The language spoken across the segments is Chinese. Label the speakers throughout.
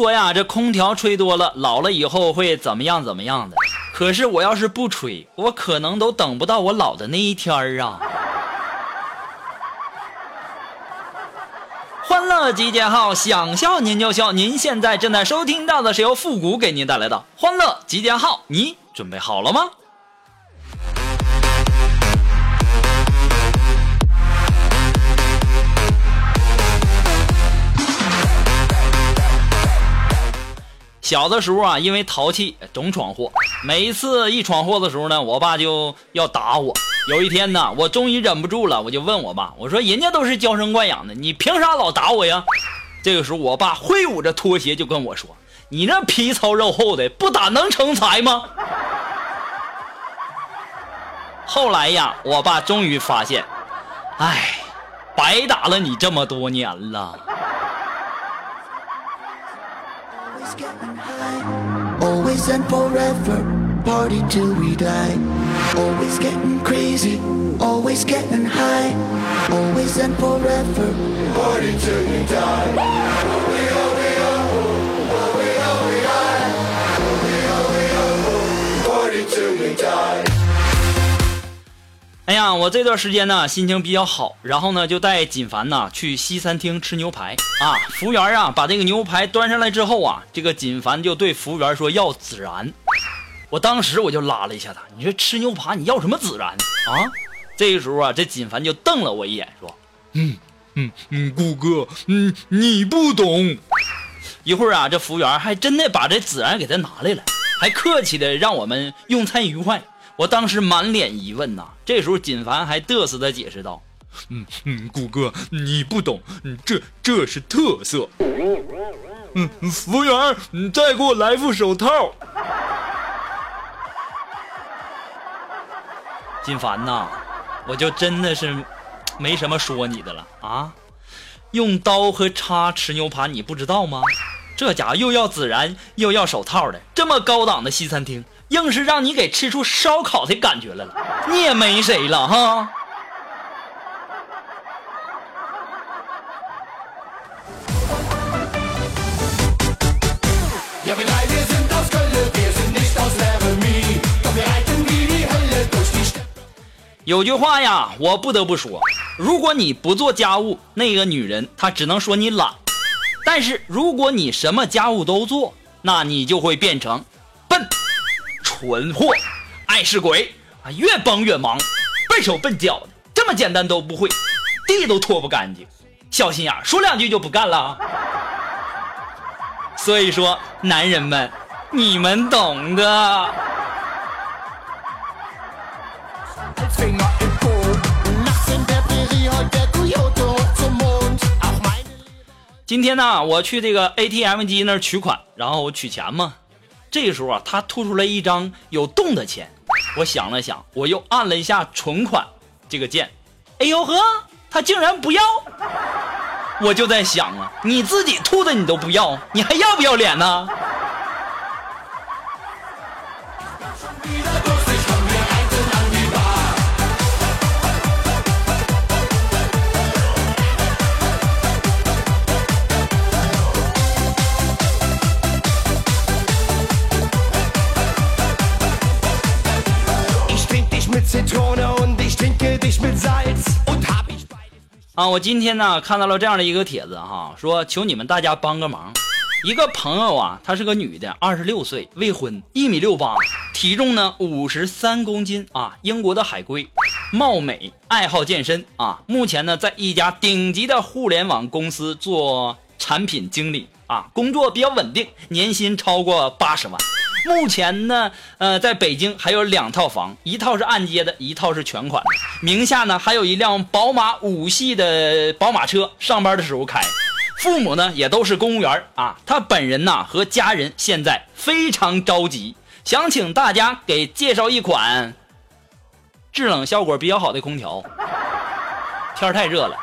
Speaker 1: 说呀，这空调吹多了，老了以后会怎么样怎么样的。可是我要是不吹，我可能都等不到我老的那一天儿啊！欢乐集结号，想笑您就笑。您现在正在收听到的是由复古给您带来的欢乐集结号，你准备好了吗？小的时候啊，因为淘气总闯祸。每一次一闯祸的时候呢，我爸就要打我。有一天呢，我终于忍不住了，我就问我爸：“我说人家都是娇生惯养的，你凭啥老打我呀？”这个时候，我爸挥舞着拖鞋就跟我说：“你这皮糙肉厚的，不打能成才吗？”后来呀，我爸终于发现，哎，白打了你这么多年了。
Speaker 2: Always getting high, always and forever, party till we die. Always getting crazy, always getting high, always and forever, party till we die. Party till we die.
Speaker 1: 哎呀，我这段时间呢心情比较好，然后呢就带锦凡呐去西餐厅吃牛排啊。服务员啊把这个牛排端上来之后啊，这个锦凡就对服务员说要孜然。我当时我就拉了一下他，你说吃牛排你要什么孜然啊？这个时候啊，这锦凡就瞪了我一眼，说：“嗯嗯嗯，顾哥，嗯你不懂。”一会儿啊，这服务员还真的把这孜然给他拿来了，还客气的让我们用餐愉快。我当时满脸疑问呐，这时候锦凡还嘚瑟的解释道：“嗯嗯，谷哥，你不懂，嗯这这是特色。嗯，服务员，你再给我来副手套。”锦凡呐，我就真的是没什么说你的了啊！用刀和叉吃牛排，你不知道吗？这家伙又要孜然又要手套的，这么高档的西餐厅，硬是让你给吃出烧烤的感觉来了。你也没谁了哈。有句话呀我不得不说如果你不做家务那个女人她只能说你懒。但是如果你什么家务都做那你就会变成笨。蠢货、爱是鬼啊，越帮越忙，笨手笨脚的，这么简单都不会，地都拖不干净，小心眼儿，说两句就不干了。所以说，男人们，你们懂的。今天呢，我去这个 ATM 机那儿取款，然后我取钱嘛。这时候啊，他吐出来一张有洞的钱，我想了想，我又按了一下存款这个键，哎呦呵，他竟然不要！我就在想啊，你自己吐的你都不要，你还要不要脸呢？啊，我今天呢看到了这样的一个帖子哈，说求你们大家帮个忙。一个朋友啊，她是个女的，二十六岁，未婚，一米六八，体重呢五十三公斤啊，英国的海归，貌美，爱好健身啊。目前呢，在一家顶级的互联网公司做产品经理啊，工作比较稳定，年薪超过八十万。目前呢，呃，在北京还有两套房，一套是按揭的，一套是全款的。名下呢还有一辆宝马五系的宝马车，上班的时候开。父母呢也都是公务员啊。他本人呐和家人现在非常着急，想请大家给介绍一款制冷效果比较好的空调。天太热了，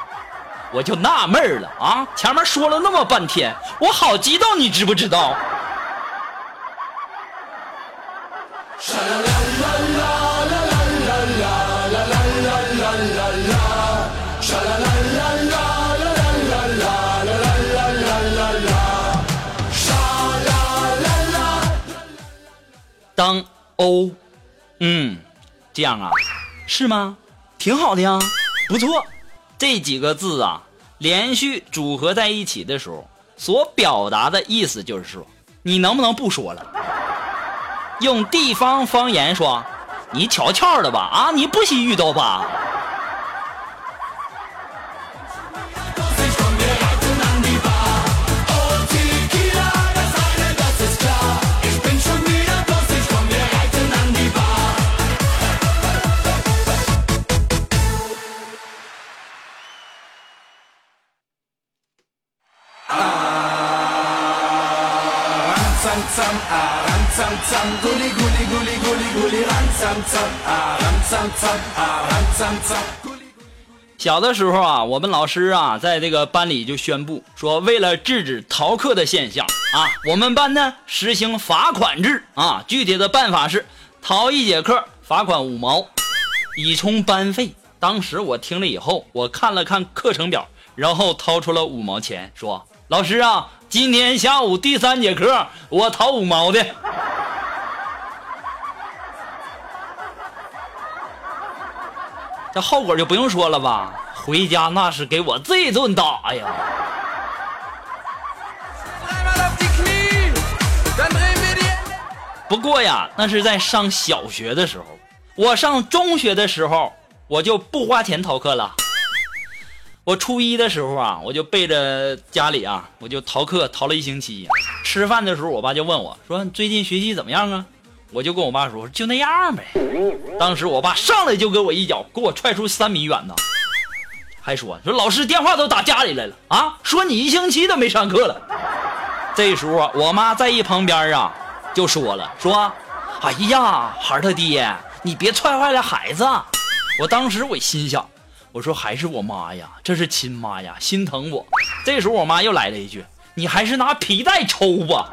Speaker 1: 我就纳闷了啊！前面说了那么半天，我好激动，你知不知道？这样啊，是吗？挺好的呀，不错。这几个字啊，连续组合在一起的时候，所表达的意思就是说，你能不能不说了？用地方方言说，你悄悄的吧，啊，你不许遇到吧？小的时候啊，我们老师啊，在这个班里就宣布说，为了制止逃课的现象啊，我们班呢实行罚款制啊。具体的办法是，逃一节课罚款五毛，以充班费。当时我听了以后，我看了看课程表，然后掏出了五毛钱，说：“老师啊，今天下午第三节课，我逃五毛的。”这后果就不用说了吧，回家那是给我这顿打呀！不过呀，那是在上小学的时候，我上中学的时候，我就不花钱逃课了。我初一的时候啊，我就背着家里啊，我就逃课逃了一星期。吃饭的时候，我爸就问我说：“最近学习怎么样啊？”我就跟我爸说，就那样呗。当时我爸上来就给我一脚，给我踹出三米远呢，还说说老师电话都打家里来了啊，说你一星期都没上课了。这时候我妈在一旁边啊，就说了说，哎呀，孩他爹，你别踹坏了孩子。我当时我心想，我说还是我妈呀，这是亲妈呀，心疼我。这时候我妈又来了一句，你还是拿皮带抽吧。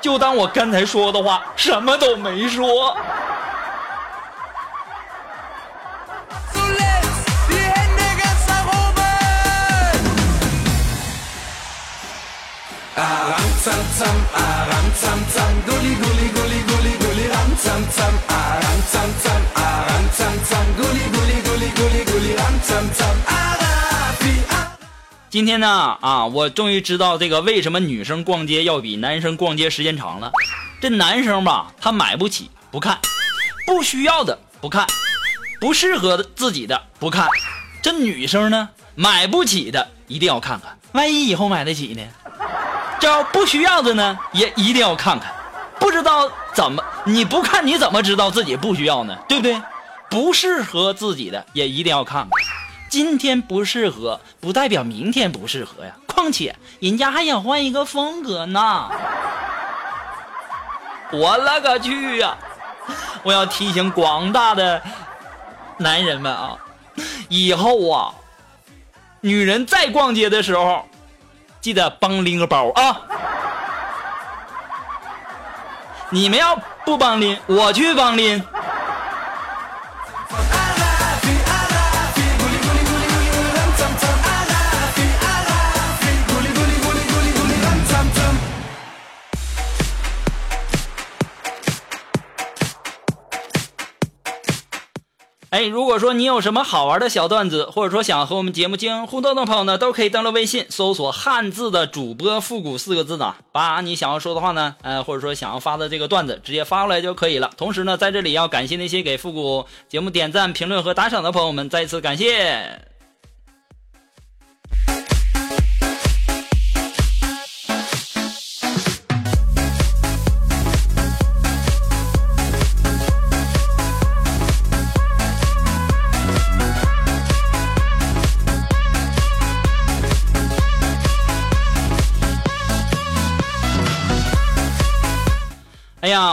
Speaker 1: 就当我刚才说的话什么都没说。今天呢，啊，我终于知道这个为什么女生逛街要比男生逛街时间长了。这男生吧，他买不起不看，不需要的不看，不适合自己的不看。这女生呢，买不起的一定要看看，万一以后买得起呢？这要不需要的呢，也一定要看看。不知道怎么你不看你怎么知道自己不需要呢？对不对？不适合自己的也一定要看看。今天不适合，不代表明天不适合呀。况且人家还想换一个风格呢。我勒个去呀！我要提醒广大的男人们啊，以后啊，女人再逛街的时候，记得帮拎个包啊。你们要不帮拎，我去帮拎。哎，如果说你有什么好玩的小段子，或者说想和我们节目进行互动的朋友呢，都可以登录微信搜索“汉字的主播复古”四个字呢，把你想要说的话呢，呃，或者说想要发的这个段子直接发过来就可以了。同时呢，在这里要感谢那些给复古节目点赞、评论和打赏的朋友们，再次感谢。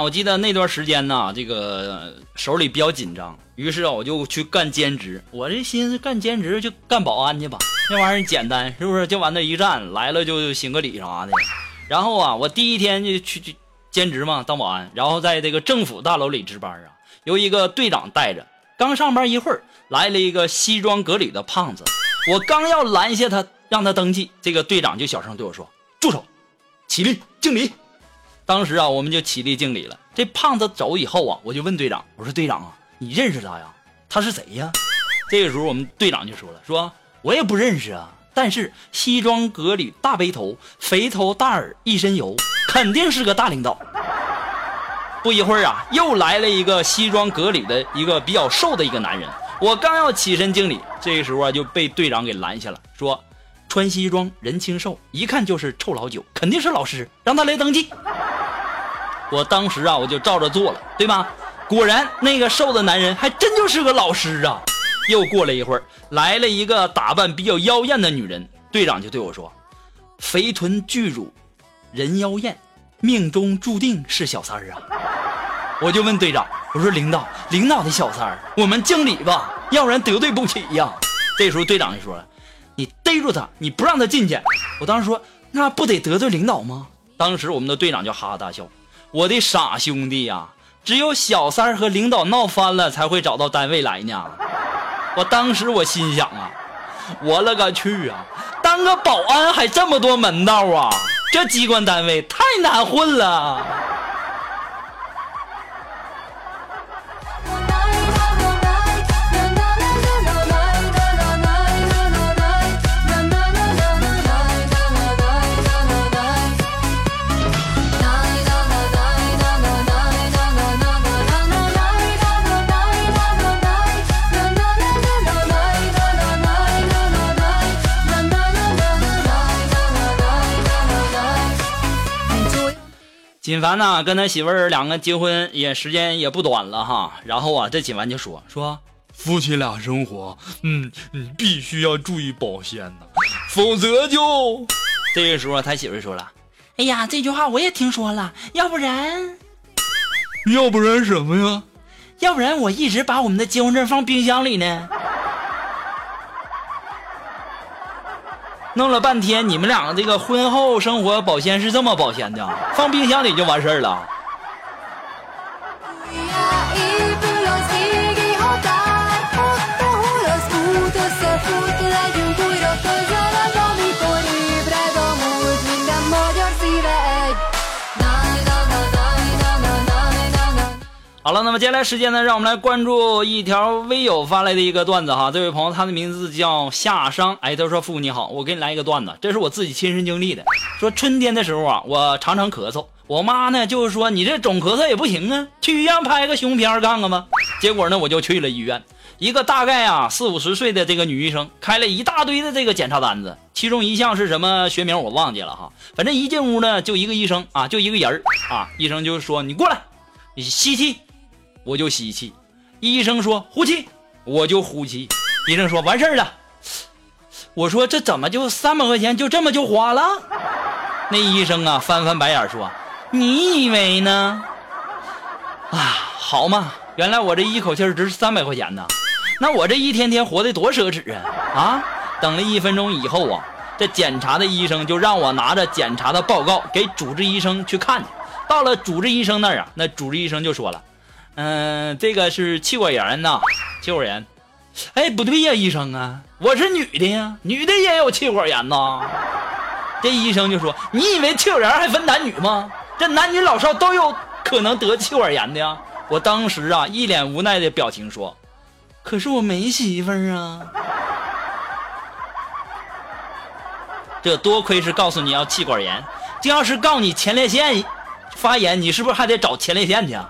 Speaker 1: 我记得那段时间呢，这个手里比较紧张，于是啊，我就去干兼职。我这心思干兼职就干保安去吧，那玩意儿简单，是不是？就往那一站，来了就行个礼啥的。然后啊，我第一天就去去兼职嘛，当保安，然后在这个政府大楼里值班啊，由一个队长带着。刚上班一会儿，来了一个西装革履的胖子，我刚要拦下他，让他登记，这个队长就小声对我说：“住手，起立敬礼。”当时啊，我们就起立敬礼了。这胖子走以后啊，我就问队长：“我说队长啊，你认识他呀？他是谁呀？”这个时候，我们队长就说了：“说我也不认识啊，但是西装革履、大背头、肥头大耳、一身油，肯定是个大领导。” 不一会儿啊，又来了一个西装革履的一个比较瘦的一个男人。我刚要起身敬礼，这个时候啊，就被队长给拦下了，说：“穿西装，人清瘦，一看就是臭老九，肯定是老师，让他来登记。”我当时啊，我就照着做了，对吧？果然，那个瘦的男人还真就是个老师啊！又过了一会儿，来了一个打扮比较妖艳的女人，队长就对我说：“肥臀巨乳，人妖艳，命中注定是小三儿啊！”我就问队长：“我说领导，领导的小三儿，我们敬礼吧，要不然得罪不起呀。”这时候队长就说了：“你逮住他，你不让他进去。”我当时说：“那不得得罪领导吗？”当时我们的队长就哈哈大笑。我的傻兄弟呀，只有小三儿和领导闹翻了才会找到单位来呢。我当时我心想啊，我勒个去啊，当个保安还这么多门道啊，这机关单位太难混了。锦凡呢，跟他媳妇儿两个结婚也时间也不短了哈。然后啊，这锦凡就说说，
Speaker 3: 夫妻俩生活，嗯，你必须要注意保鲜呐，否则就……
Speaker 1: 这个时候他媳妇儿说了，哎呀，这句话我也听说了，要不然，
Speaker 3: 要不然什么呀？
Speaker 1: 要不然我一直把我们的结婚证放冰箱里呢。弄了半天，你们两个这个婚后生活保鲜是这么保鲜的？放冰箱里就完事儿了。好了，那么接下来时间呢，让我们来关注一条微友发来的一个段子哈。这位朋友，他的名字叫夏商，哎，他说：“父你好，我给你来一个段子，这是我自己亲身经历的。说春天的时候啊，我常常咳嗽，我妈呢就是说你这总咳嗽也不行啊，去医院拍个胸片看看吧。结果呢，我就去了医院，一个大概啊四五十岁的这个女医生开了一大堆的这个检查单子，其中一项是什么学名我忘记了哈，反正一进屋呢就一个医生啊，就一个人啊，医生就说你过来，你吸气。”我就吸气，医生说呼气，我就呼气。医生说完事儿了。我说这怎么就三百块钱就这么就花了？那医生啊翻翻白眼说：“你以为呢？啊，好嘛，原来我这一口气值三百块钱呢。那我这一天天活得多奢侈啊！啊，等了一分钟以后啊，这检查的医生就让我拿着检查的报告给主治医生去看去。到了主治医生那儿啊，那主治医生就说了。嗯，这个是气管炎呐，气管炎。哎，不对呀，医生啊，我是女的呀，女的也有气管炎呐。这医生就说：“你以为气管炎还分男女吗？这男女老少都有可能得气管炎的呀。”我当时啊，一脸无奈的表情说：“可是我没媳妇儿啊。”这多亏是告诉你要气管炎，这要是告你前列腺发炎，你是不是还得找前列腺去？啊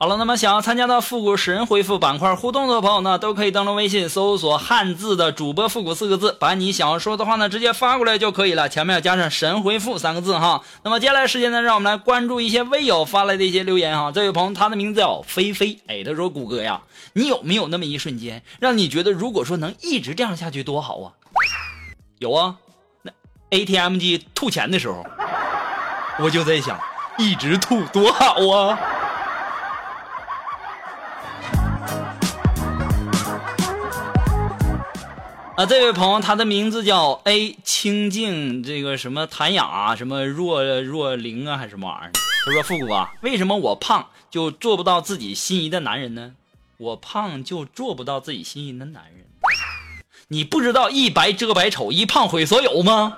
Speaker 1: 好了，那么想要参加到复古神回复板块互动的朋友呢，都可以登录微信搜索汉字的主播复古四个字，把你想要说的话呢直接发过来就可以了，前面要加上神回复三个字哈。那么接下来时间呢，让我们来关注一些微友发来的一些留言哈。这位朋友他的名字叫菲菲，哎，他说谷歌呀，你有没有那么一瞬间，让你觉得如果说能一直这样下去多好啊？有啊，那 ATM 机吐钱的时候，我就在想，一直吐多好啊。啊，这位朋友，他的名字叫 A 清净，这个什么谭雅，什么若若灵啊，还是什么玩意儿？他说：“复古啊，为什么我胖就做不到自己心仪的男人呢？我胖就做不到自己心仪的男人？你不知道一白遮百丑，一胖毁所有吗？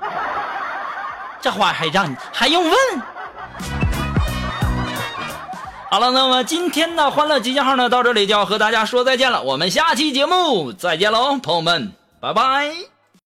Speaker 1: 这话还让你还用问？好了，那么今天的欢乐集结号呢，到这里就要和大家说再见了。我们下期节目再见喽，朋友们。拜拜。